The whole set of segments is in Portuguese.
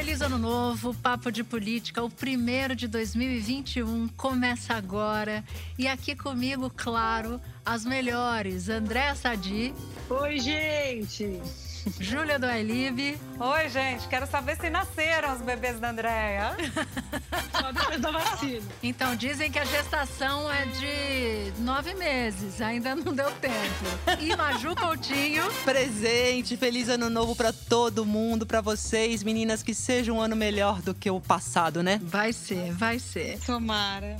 Feliz Ano Novo, Papo de Política, o primeiro de 2021 começa agora. E aqui comigo, claro, as melhores: Andréa Sadi. Oi, gente! Júlia do iLive. Oi, gente. Quero saber se nasceram os bebês da Andréia. Só depois da vacina. Então, dizem que a gestação é de nove meses. Ainda não deu tempo. E Maju Coutinho. Presente. Feliz ano novo para todo mundo, para vocês, meninas. Que seja um ano melhor do que o passado, né? Vai ser, vai ser. Tomara.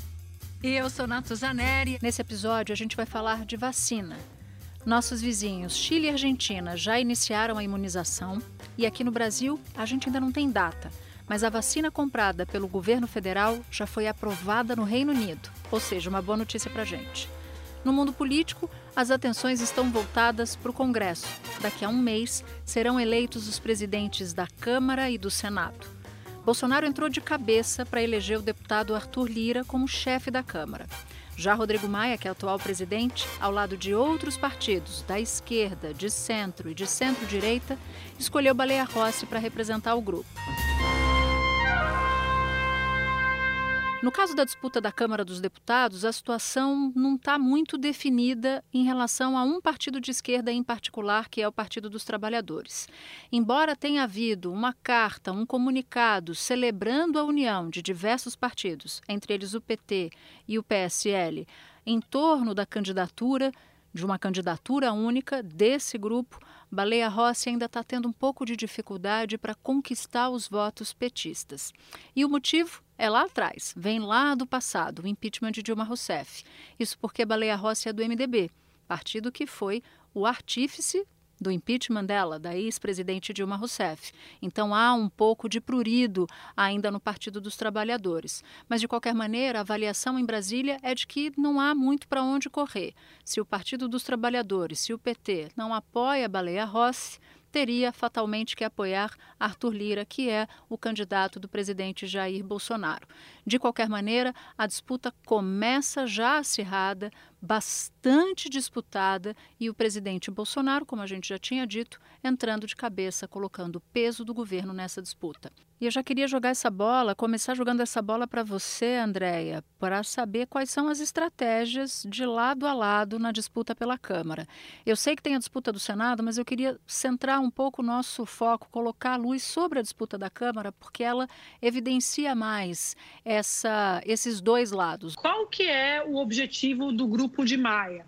E eu sou Nato Zaneri. Nesse episódio, a gente vai falar de vacina. Nossos vizinhos Chile e Argentina já iniciaram a imunização e aqui no Brasil a gente ainda não tem data, mas a vacina comprada pelo governo federal já foi aprovada no Reino Unido, ou seja, uma boa notícia para gente. No mundo político, as atenções estão voltadas para o Congresso. Daqui a um mês serão eleitos os presidentes da Câmara e do Senado. Bolsonaro entrou de cabeça para eleger o deputado Arthur Lira como chefe da Câmara. Já Rodrigo Maia, que é atual presidente, ao lado de outros partidos da esquerda, de centro e de centro-direita, escolheu Baleia Rossi para representar o grupo. No caso da disputa da Câmara dos Deputados, a situação não está muito definida em relação a um partido de esquerda em particular, que é o Partido dos Trabalhadores. Embora tenha havido uma carta, um comunicado celebrando a união de diversos partidos, entre eles o PT e o PSL, em torno da candidatura, de uma candidatura única desse grupo, Baleia Rossi ainda está tendo um pouco de dificuldade para conquistar os votos petistas. E o motivo é lá atrás, vem lá do passado, o impeachment de Dilma Rousseff. Isso porque Baleia Rossi é do MDB, partido que foi o artífice do impeachment dela, da ex-presidente Dilma Rousseff. Então há um pouco de prurido ainda no Partido dos Trabalhadores. Mas, de qualquer maneira, a avaliação em Brasília é de que não há muito para onde correr. Se o Partido dos Trabalhadores, se o PT não apoia Baleia Rossi, teria fatalmente que apoiar Arthur Lira, que é o candidato do presidente Jair Bolsonaro. De qualquer maneira, a disputa começa já acirrada, bastante disputada, e o presidente Bolsonaro, como a gente já tinha dito, entrando de cabeça, colocando o peso do governo nessa disputa. E eu já queria jogar essa bola, começar jogando essa bola para você, Andréia, para saber quais são as estratégias de lado a lado na disputa pela Câmara. Eu sei que tem a disputa do Senado, mas eu queria centrar um pouco o nosso foco, colocar a luz sobre a disputa da Câmara, porque ela evidencia mais essa, esses dois lados. Qual que é o objetivo do grupo de Maia?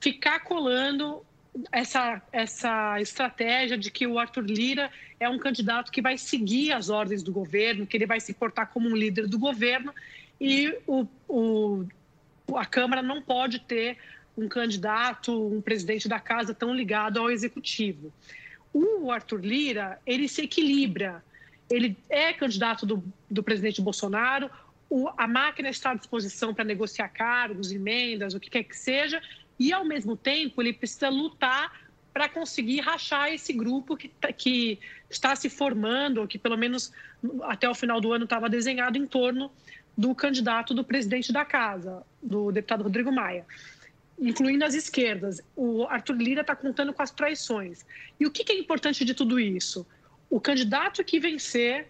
Ficar colando essa, essa estratégia de que o Arthur Lira é um candidato que vai seguir as ordens do governo, que ele vai se portar como um líder do governo e o, o, a Câmara não pode ter um candidato, um presidente da casa tão ligado ao executivo. O Arthur Lira, ele se equilibra. Ele é candidato do, do presidente Bolsonaro, o, a máquina está à disposição para negociar cargos, emendas, o que quer que seja, e, ao mesmo tempo, ele precisa lutar para conseguir rachar esse grupo que, tá, que está se formando, ou que pelo menos até o final do ano estava desenhado em torno do candidato do presidente da casa, do deputado Rodrigo Maia, incluindo as esquerdas. O Arthur Lira está contando com as traições. E o que, que é importante de tudo isso? O candidato que vencer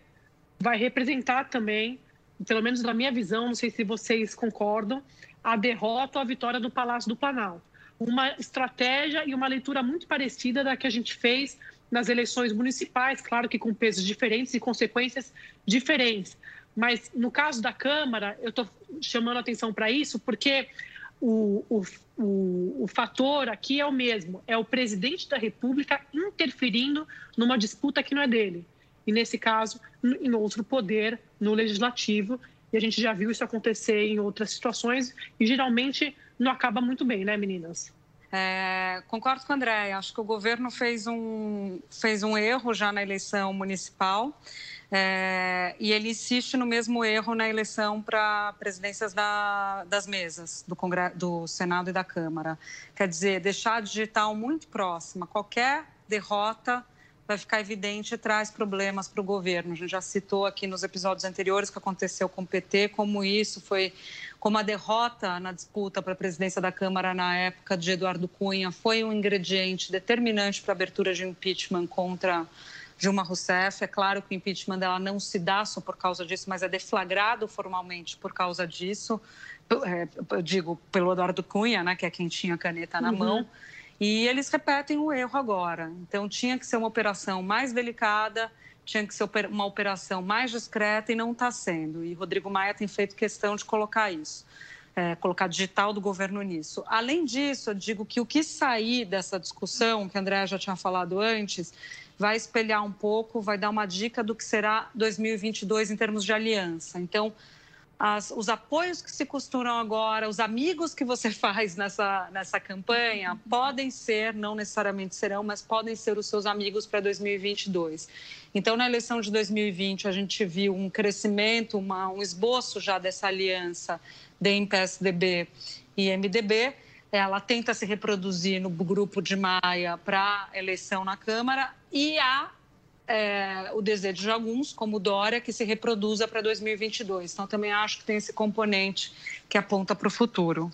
vai representar também, pelo menos na minha visão, não sei se vocês concordam, a derrota ou a vitória do Palácio do Planalto. Uma estratégia e uma leitura muito parecida da que a gente fez nas eleições municipais, claro que com pesos diferentes e consequências diferentes. Mas no caso da Câmara, eu estou chamando atenção para isso porque o, o, o, o, fator aqui é o mesmo: é o presidente da República interferindo numa disputa que não é dele. E, nesse caso, em outro poder, no legislativo, e a gente já viu isso acontecer em outras situações e geralmente não acaba muito bem, né, meninas? É, concordo com a André. Acho que o governo fez um, fez um erro já na eleição municipal é, e ele insiste no mesmo erro na eleição para presidências da, das mesas do, Congresso, do Senado e da Câmara. Quer dizer, deixar a digital muito próxima. Qualquer derrota vai ficar evidente e traz problemas para o governo. A gente já citou aqui nos episódios anteriores que aconteceu com o PT, como isso foi, como a derrota na disputa para a presidência da Câmara na época de Eduardo Cunha foi um ingrediente determinante para a abertura de impeachment contra Dilma Rousseff. É claro que o impeachment dela não se dá só por causa disso, mas é deflagrado formalmente por causa disso. É, eu digo pelo Eduardo Cunha, né, que é quem tinha a caneta na uhum. mão. E eles repetem o erro agora. Então, tinha que ser uma operação mais delicada, tinha que ser uma operação mais discreta e não está sendo. E Rodrigo Maia tem feito questão de colocar isso, é, colocar digital do governo nisso. Além disso, eu digo que o que sair dessa discussão, que a André já tinha falado antes, vai espelhar um pouco, vai dar uma dica do que será 2022 em termos de aliança. Então, as, os apoios que se costuram agora, os amigos que você faz nessa, nessa campanha, podem ser, não necessariamente serão, mas podem ser os seus amigos para 2022. Então, na eleição de 2020, a gente viu um crescimento, uma, um esboço já dessa aliança DEM, PSDB e MDB. Ela tenta se reproduzir no grupo de Maia para eleição na Câmara e há é, o desejo de alguns, como Dória, que se reproduza para 2022. Então, também acho que tem esse componente que aponta para o futuro.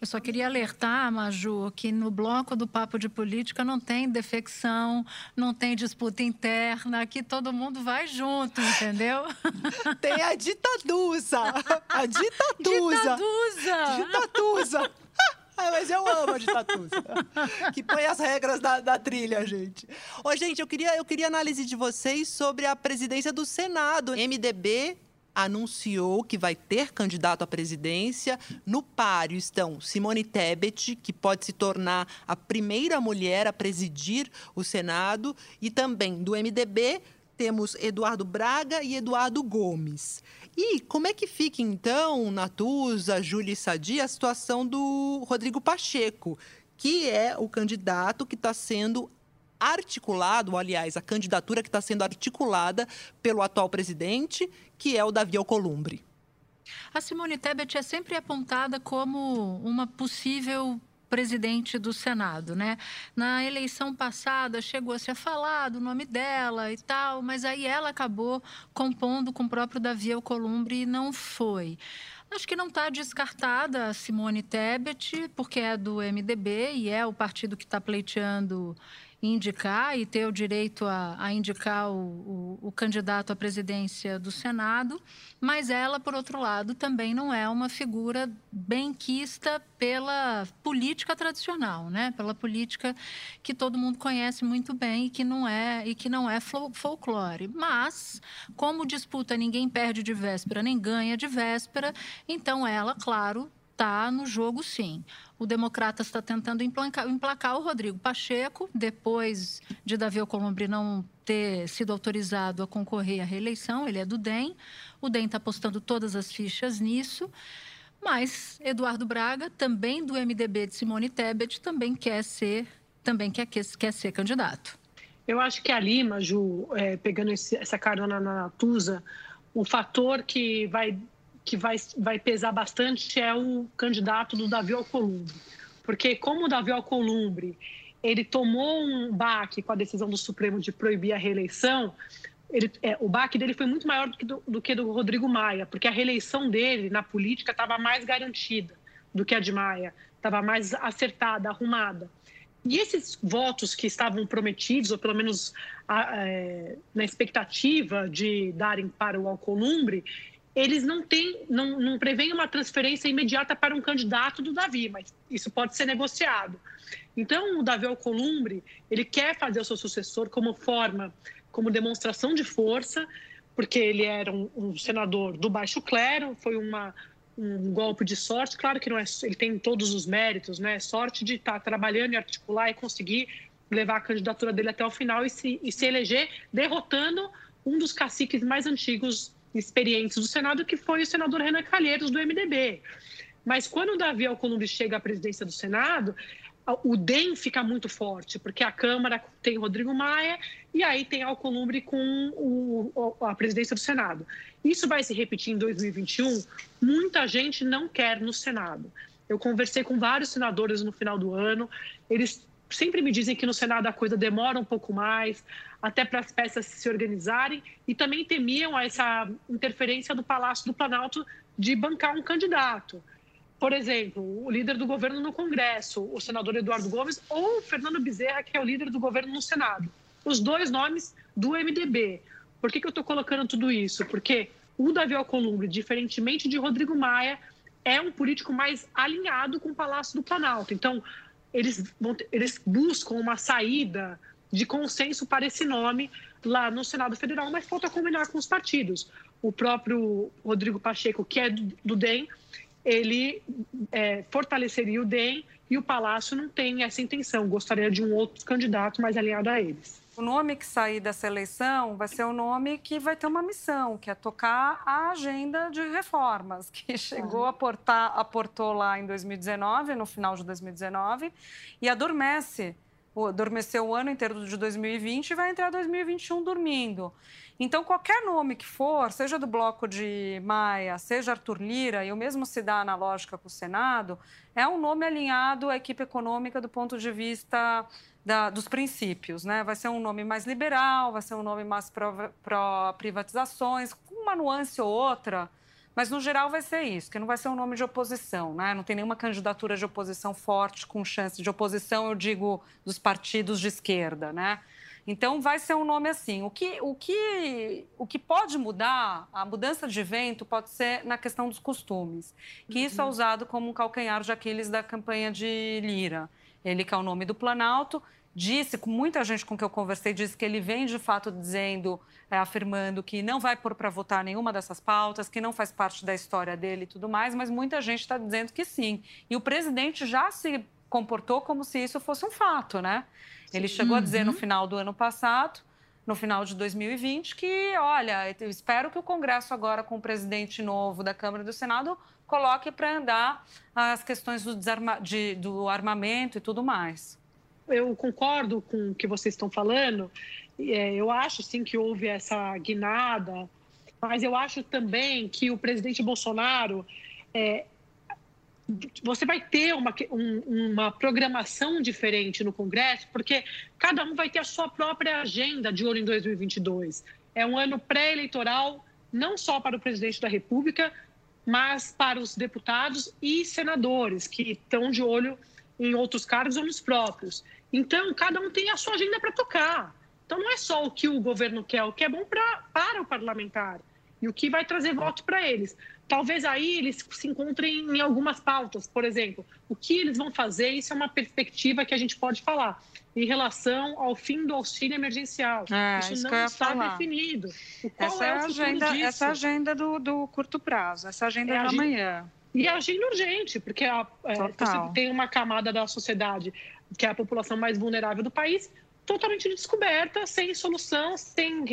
Eu só queria alertar, Maju, que no bloco do Papo de Política não tem defecção, não tem disputa interna, aqui todo mundo vai junto, entendeu? Tem a ditaduza! A ditaduza! Ditaduza! Ditaduza! Ah, mas eu amo a tatus. que põe as regras da, da trilha, gente. Ô, gente, eu queria, eu queria análise de vocês sobre a presidência do Senado. MDB anunciou que vai ter candidato à presidência. No páreo estão Simone Tebet, que pode se tornar a primeira mulher a presidir o Senado, e também do MDB temos Eduardo Braga e Eduardo Gomes. E como é que fica, então, Natuza, Júlia e Sadi, a situação do Rodrigo Pacheco, que é o candidato que está sendo articulado, aliás, a candidatura que está sendo articulada pelo atual presidente, que é o Davi Alcolumbre. A Simone Tebet é sempre apontada como uma possível presidente do Senado, né? Na eleição passada chegou-se a falar do nome dela e tal, mas aí ela acabou compondo com o próprio Davi Alcolumbre e não foi. Acho que não está descartada a Simone Tebet, porque é do MDB e é o partido que está pleiteando indicar e ter o direito a, a indicar o, o, o, candidato à presidência do Senado, mas ela, por outro lado, também não é uma figura benquista pela política tradicional, né? Pela política que todo mundo conhece muito bem e que não é e que não é folclore. Mas, como disputa ninguém perde de véspera nem ganha de véspera, então ela, claro, está no jogo sim. O Democrata está tentando emplacar, emplacar, o Rodrigo Pacheco, depois de Davi Alcolumbre não ter sido autorizado a concorrer à reeleição, ele é do DEM. O DEM está apostando todas as fichas nisso. Mas Eduardo Braga, também do MDB de Simone Tebet, também quer ser, também quer, quer ser candidato. Eu acho que a Lima, Ju, é, pegando esse, essa carona na Tusa, o fator que vai que vai, vai pesar bastante é o candidato do Davi Alcolumbre. Porque como o Davi Alcolumbre ele tomou um baque com a decisão do Supremo de proibir a reeleição, ele, é, o baque dele foi muito maior do que do, do que do Rodrigo Maia, porque a reeleição dele na política estava mais garantida do que a de Maia, estava mais acertada, arrumada. E esses votos que estavam prometidos, ou pelo menos a, é, na expectativa de darem para o Alcolumbre, eles não têm, não, não prevêem uma transferência imediata para um candidato do Davi, mas isso pode ser negociado. Então, o Davi Alcolumbre, ele quer fazer o seu sucessor como forma, como demonstração de força, porque ele era um, um senador do baixo clero, foi uma, um golpe de sorte. Claro que não é, ele tem todos os méritos, né? Sorte de estar trabalhando e articular e conseguir levar a candidatura dele até o final e se, e se eleger derrotando um dos caciques mais antigos experientes do Senado, que foi o senador Renan Calheiros, do MDB. Mas quando o Davi Alcolumbre chega à presidência do Senado, o DEM fica muito forte, porque a Câmara tem Rodrigo Maia e aí tem Alcolumbre com o, a presidência do Senado. Isso vai se repetir em 2021. Muita gente não quer no Senado. Eu conversei com vários senadores no final do ano, eles sempre me dizem que no Senado a coisa demora um pouco mais, até para as peças se organizarem, e também temiam essa interferência do Palácio do Planalto de bancar um candidato por exemplo, o líder do governo no Congresso, o senador Eduardo Gomes, ou o Fernando Bezerra, que é o líder do governo no Senado. Os dois nomes do MDB. Por que, que eu estou colocando tudo isso? Porque o Davi Alcolumbre, diferentemente de Rodrigo Maia, é um político mais alinhado com o Palácio do Planalto. Então, eles, vão, eles buscam uma saída de consenso para esse nome lá no Senado Federal, mas falta combinar com os partidos. O próprio Rodrigo Pacheco, que é do, DEM, ele é, fortaleceria o DEM e o Palácio não tem essa intenção, gostaria de um outro candidato mais alinhado a eles. O nome que sair dessa eleição vai ser o nome que vai ter uma missão, que é tocar a agenda de reformas, que chegou a portar, aportou lá em 2019, no final de 2019, e adormece adormeceu o ano inteiro de 2020 e vai entrar 2021 dormindo. Então, qualquer nome que for, seja do bloco de Maia, seja Arthur Lira, e o mesmo se dá na lógica com o Senado, é um nome alinhado à equipe econômica do ponto de vista da, dos princípios. Né? Vai ser um nome mais liberal, vai ser um nome mais pró-privatizações, com uma nuance ou outra mas, no geral, vai ser isso, que não vai ser um nome de oposição, né? Não tem nenhuma candidatura de oposição forte, com chance de oposição, eu digo, dos partidos de esquerda, né? Então, vai ser um nome assim. O que, o que, o que pode mudar, a mudança de vento, pode ser na questão dos costumes, que isso é uhum. usado como um calcanhar de Aquiles da campanha de Lira. Ele que é o nome do Planalto, disse, com muita gente com que eu conversei, disse que ele vem de fato dizendo, é, afirmando que não vai pôr para votar nenhuma dessas pautas, que não faz parte da história dele e tudo mais, mas muita gente está dizendo que sim. E o presidente já se comportou como se isso fosse um fato, né? Ele chegou uhum. a dizer no uhum. final do ano passado, no final de 2020, que, olha, eu espero que o Congresso agora, com o presidente novo da Câmara e do Senado, coloque para andar as questões do, desarma... de, do armamento e tudo mais eu concordo com o que vocês estão falando. É, eu acho sim que houve essa guinada, mas eu acho também que o presidente Bolsonaro é, você vai ter uma, um, uma programação diferente no Congresso, porque cada um vai ter a sua própria agenda de olho em 2022. É um ano pré-eleitoral, não só para o presidente da República, mas para os deputados e senadores que estão de olho em outros cargos ou nos próprios. Então, cada um tem a sua agenda para tocar. Então, não é só o que o governo quer, o que é bom pra, para o parlamentar e o que vai trazer voto para eles. Talvez aí eles se encontrem em algumas pautas, por exemplo, o que eles vão fazer, isso é uma perspectiva que a gente pode falar, em relação ao fim do auxílio emergencial. É, isso, isso não está falar. definido. essa é, é a agenda, essa agenda do, do, curto prazo, essa agenda é da manhã. E agenda urgente, porque a, é, você tem uma camada da sociedade que é a população mais vulnerável do país, totalmente descoberta, sem solução, sem,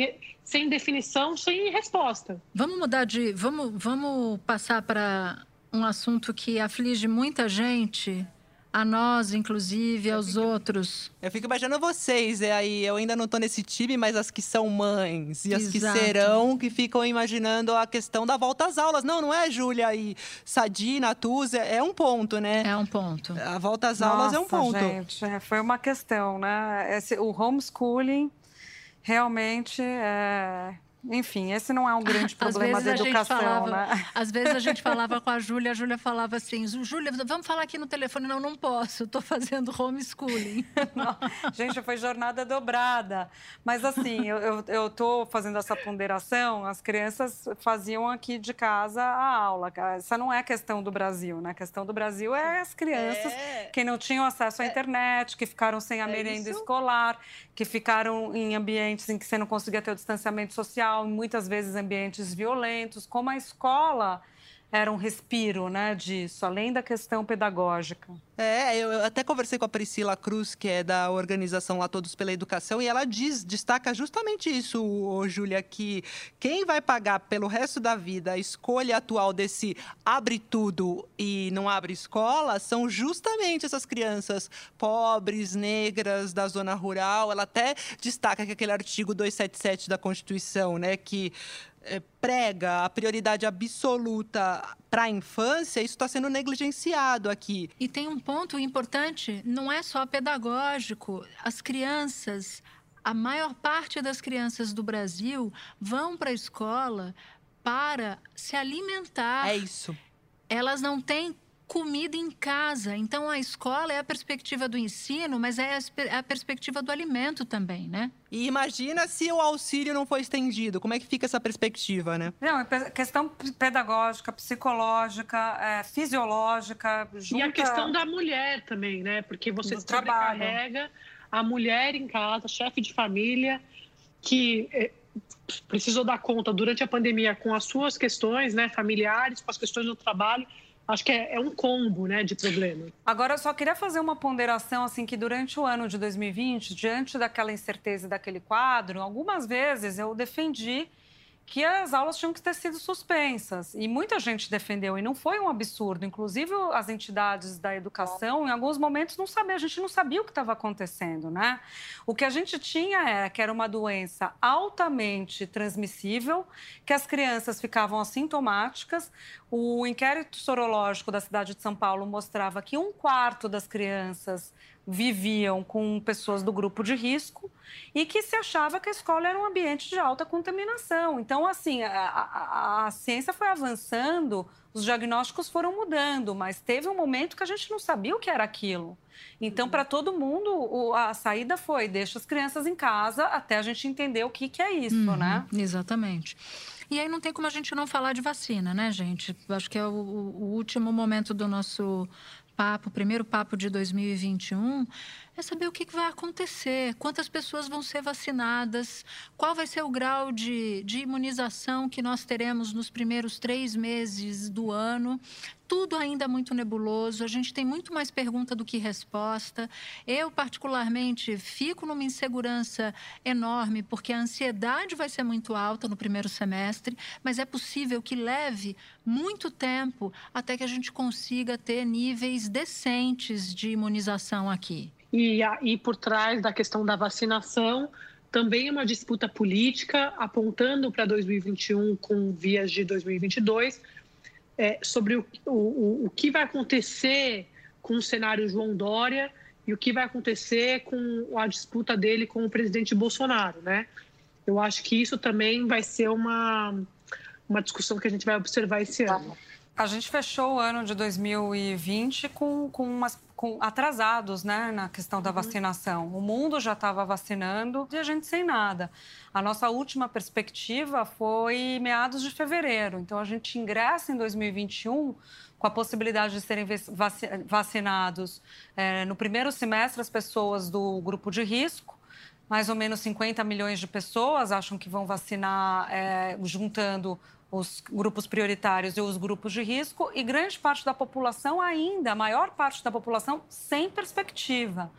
sem definição, sem resposta. Vamos mudar de. Vamos, vamos passar para um assunto que aflige muita gente a nós, inclusive, aos fico, outros. Eu fico imaginando vocês, é aí, eu ainda não tô nesse time, mas as que são mães e as que serão, que ficam imaginando a questão da volta às aulas. Não, não é, Júlia e Sadi, Natuz, é, é um ponto, né? É um ponto. A volta às Nossa, aulas é um ponto. gente, é, foi uma questão, né? Esse, o homeschooling realmente é enfim, esse não é um grande problema da educação, falava, né? Às vezes a gente falava com a Júlia, a Júlia falava assim, Júlia, vamos falar aqui no telefone. Não, não posso, estou fazendo homeschooling. Não, gente, foi jornada dobrada. Mas assim, eu estou fazendo essa ponderação, as crianças faziam aqui de casa a aula. Essa não é questão do Brasil, né? A questão do Brasil é as crianças é. que não tinham acesso à é. internet, que ficaram sem a é merenda escolar, que ficaram em ambientes em que você não conseguia ter o distanciamento social, muitas vezes ambientes violentos, como a escola era um respiro né, disso, além da questão pedagógica. É, eu até conversei com a Priscila Cruz, que é da organização lá Todos pela Educação, e ela diz, destaca justamente isso, Júlia, que quem vai pagar pelo resto da vida a escolha atual desse abre tudo e não abre escola são justamente essas crianças pobres, negras, da zona rural. Ela até destaca que aquele artigo 277 da Constituição, né, que é, prega a prioridade absoluta para a infância, isso está sendo negligenciado aqui. E tem um ponto importante, não é só pedagógico. As crianças, a maior parte das crianças do Brasil vão para a escola para se alimentar. É isso. Elas não têm comida em casa. Então, a escola é a perspectiva do ensino, mas é a é perspectiva do alimento também, né? E imagina se o auxílio não foi estendido. Como é que fica essa perspectiva, né? Não, é questão pedagógica, psicológica, é, fisiológica. Junta... E a questão da mulher também, né? Porque você do sobrecarrega a mulher em casa, chefe de família, que é, precisou dar conta durante a pandemia com as suas questões né, familiares, com as questões do trabalho acho que é, é, um combo né, de problemas. Agora, eu só queria fazer uma ponderação, assim, que durante o ano de 2020, diante daquela incerteza e daquele quadro, algumas vezes eu defendi que as aulas tinham que ter sido suspensas. E muita gente defendeu, e não foi um absurdo. Inclusive, as entidades da educação, em alguns momentos, não sabia, a gente não sabia o que estava acontecendo, né? O que a gente tinha era que era uma doença altamente transmissível, que as crianças ficavam assintomáticas. O inquérito sorológico da cidade de São Paulo mostrava que um quarto das crianças viviam com pessoas do grupo de risco e que se achava que a escola era um ambiente de alta contaminação. Então, assim, a, a, a ciência foi avançando, os diagnósticos foram mudando, mas teve um momento que a gente não sabia o que era aquilo. Então, para todo mundo, a saída foi deixa as crianças em casa até a gente entender o que, que é isso, uhum, né? Exatamente. E aí não tem como a gente não falar de vacina, né, gente? Acho que é o, o último momento do nosso papo, primeiro papo de 2021, é saber o que vai acontecer, quantas pessoas vão ser vacinadas, qual vai ser o grau de, de imunização que nós teremos nos primeiros três meses do ano. Tudo ainda muito nebuloso, a gente tem muito mais pergunta do que resposta. Eu, particularmente, fico numa insegurança enorme, porque a ansiedade vai ser muito alta no primeiro semestre, mas é possível que leve muito tempo até que a gente consiga ter níveis decentes de imunização aqui. E, e por trás da questão da vacinação, também é uma disputa política, apontando para 2021 com vias de 2022, é, sobre o, o, o que vai acontecer com o cenário João Dória e o que vai acontecer com a disputa dele com o presidente Bolsonaro, né? Eu acho que isso também vai ser uma, uma discussão que a gente vai observar esse ano. A gente fechou o ano de 2020 com, com, umas, com atrasados né, na questão da uhum. vacinação. O mundo já estava vacinando e a gente sem nada. A nossa última perspectiva foi meados de fevereiro. Então, a gente ingressa em 2021 com a possibilidade de serem vacinados é, no primeiro semestre as pessoas do grupo de risco. Mais ou menos 50 milhões de pessoas acham que vão vacinar é, juntando os grupos prioritários e os grupos de risco, e grande parte da população ainda, a maior parte da população, sem perspectiva.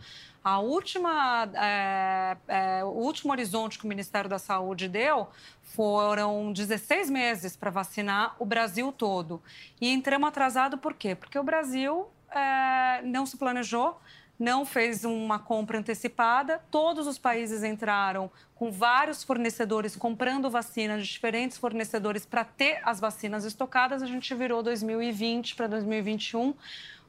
A última, é, é, o último horizonte que o Ministério da Saúde deu foram 16 meses para vacinar o Brasil todo. E entramos atrasado por quê? Porque o Brasil é, não se planejou, não fez uma compra antecipada. Todos os países entraram com vários fornecedores comprando vacinas de diferentes fornecedores para ter as vacinas estocadas. A gente virou 2020 para 2021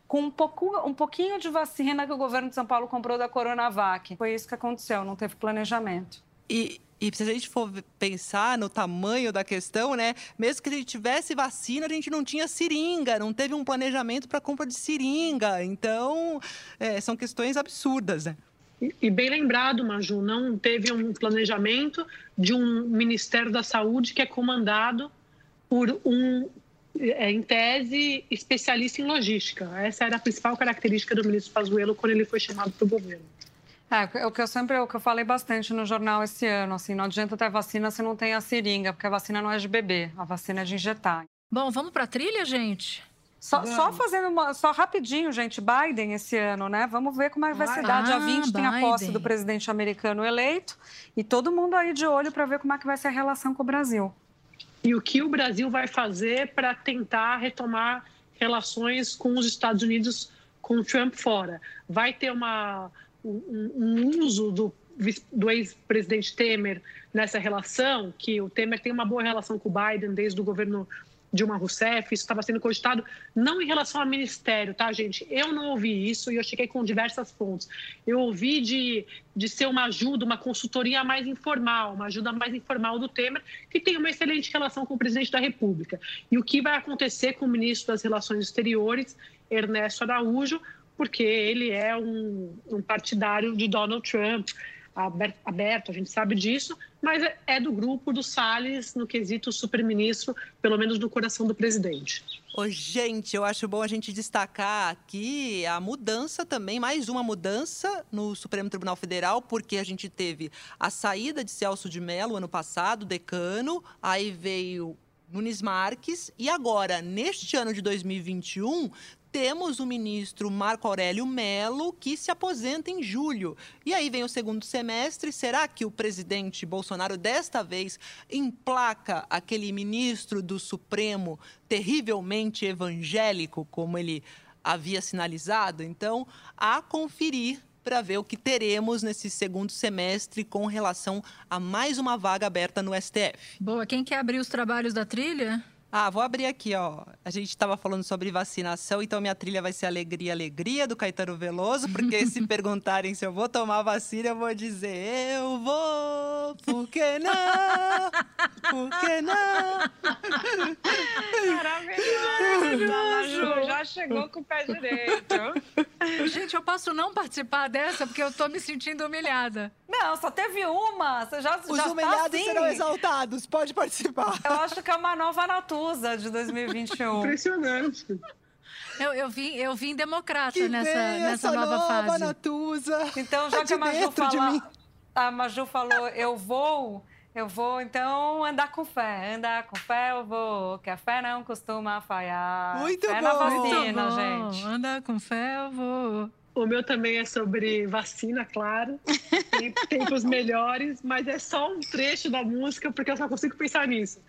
com um, pouco, um pouquinho de vacina que o governo de São Paulo comprou da Coronavac. Foi isso que aconteceu, não teve planejamento. E, e se a gente for pensar no tamanho da questão, né? Mesmo que a gente tivesse vacina, a gente não tinha seringa, não teve um planejamento para compra de seringa. Então, é, são questões absurdas, né? E, bem lembrado, Maju, não teve um planejamento de um Ministério da Saúde que é comandado por um, é, em tese, especialista em logística. Essa era a principal característica do ministro Pazuello quando ele foi chamado para o governo. É, o que eu sempre, o que eu falei bastante no jornal esse ano, assim, não adianta ter vacina se não tem a seringa, porque a vacina não é de beber, a vacina é de injetar. Bom, vamos para a trilha, gente? Só, só, fazendo uma, só rapidinho, gente, Biden esse ano, né? Vamos ver como é que vai ser. Ah, Dia 20 tem a posse do presidente americano eleito e todo mundo aí de olho para ver como é que vai ser a relação com o Brasil. E o que o Brasil vai fazer para tentar retomar relações com os Estados Unidos com o Trump fora? Vai ter uma, um, uso do, do ex-presidente Temer nessa relação, que o Temer tem uma boa relação com o Biden desde o governo Dilma Rousseff, isso estava sendo cogitado, não em relação ao ministério, tá, gente? Eu não ouvi isso e eu cheguei com diversas fontes. Eu ouvi de, de ser uma ajuda, uma consultoria mais informal, uma ajuda mais informal do Temer, que tem uma excelente relação com o presidente da República. E o que vai acontecer com o ministro das Relações Exteriores, Ernesto Araújo, porque ele é um, um partidário de Donald Trump aberto, a gente sabe disso, mas é, do grupo do Salles no quesito super-ministro, pelo menos no coração do presidente. Ô, gente, eu acho bom a gente destacar aqui a mudança também, mais uma mudança no Supremo Tribunal Federal, porque a gente teve a saída de Celso de Mello ano passado, decano, aí veio Nunes Marques, e agora, neste ano de 2021, temos o ministro Marco Aurélio Melo, que se aposenta em julho. E aí vem o segundo semestre. Será que o presidente Bolsonaro, desta vez, emplaca aquele ministro do Supremo terrivelmente evangélico, como ele havia sinalizado? Então, a conferir para ver o que teremos nesse segundo semestre com relação a mais uma vaga aberta no STF. Boa, quem quer abrir os trabalhos da trilha? Ah, vou abrir aqui, ó. A gente estava falando sobre vacinação, então minha trilha vai ser Alegria, Alegria, do Caetano Veloso, porque se perguntarem se eu vou tomar vacina, eu vou dizer, eu vou, por que não? Por que não? Maravilhoso! Já chegou com o pé direito. Gente, eu posso não participar dessa, porque eu tô me sentindo humilhada. Não, só teve uma. Você já, Os já humilhados tá assim. serão exaltados. Pode participar. Eu acho que é uma nova Natuza de 2021. Impressionante. Eu, eu, vim, eu vim democrata Que nessa, nessa essa nova, nova fase. Natuza. Então, já Tá que a Maju, fala, mim. a Maju falou, eu vou, eu vou, então andar com fé. Andar com fé eu vou, que a fé não costuma falhar. Muito fé bom, na muito vacina, Bom, gente. Andar com fé, eu vou. O meu também é sobre vacina, claro. Tem tempos melhores, mas é só um trecho da música, porque eu só consigo pensar nisso.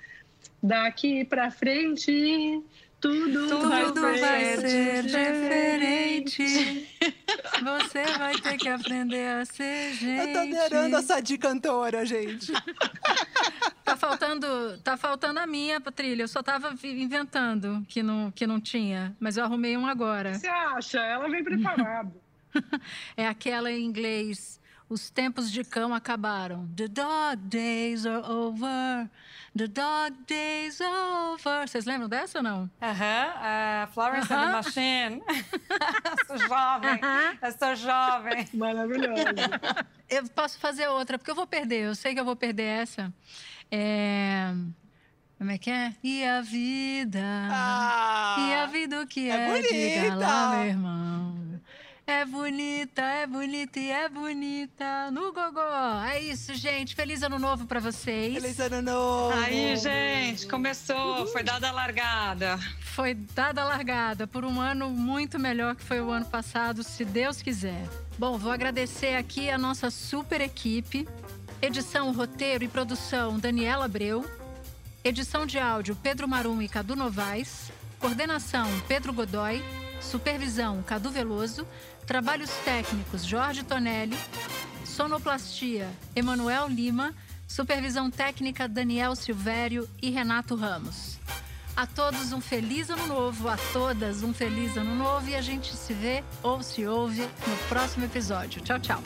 Daqui pra frente, tudo, Tudo vai, vai ser diferente. diferente. Você vai ter que aprender a ser gente. Eu tô adorando essa de cantora, gente. Tá faltando, tá faltando a minha trilha. Eu só tava inventando que não, que não tinha, mas eu arrumei um agora. Você acha? Ela vem preparada. É aquela em inglês. Os tempos de cão acabaram. The dog days are over. The dog days are over. Vocês lembram dessa ou não? Aham, é, Florence and the. Machine. sou jovem, eu sou jovem. Maravilhosa. Eu posso fazer outra, porque eu vou perder. Eu sei que eu vou perder essa. É... Como é que é? E a vida. Ah, e a vida o que é é? Diga lá, bonita. meu irmão. É bonita, é bonita e é bonita. No gogó. É isso, gente. Feliz ano novo pra vocês. Feliz ano novo. Aí, gente, começou, foi dada a largada. Foi dada a largada por um ano muito melhor que foi o ano passado, se Deus quiser. Bom, vou agradecer aqui a nossa super equipe. Edição, roteiro e produção, Daniela Abreu. Edição de áudio, Pedro Marum e Cadu Novaes. Coordenação, Pedro Godoy. Supervisão, Cadu Veloso. Trabalhos técnicos, Jorge Tonelli. Sonoplastia, Emanuel Lima. Supervisão técnica, Daniel Silvério e Renato Ramos. A todos um feliz ano novo, a todas um feliz ano novo e a gente se vê ou se ouve no próximo episódio. Tchau, tchau.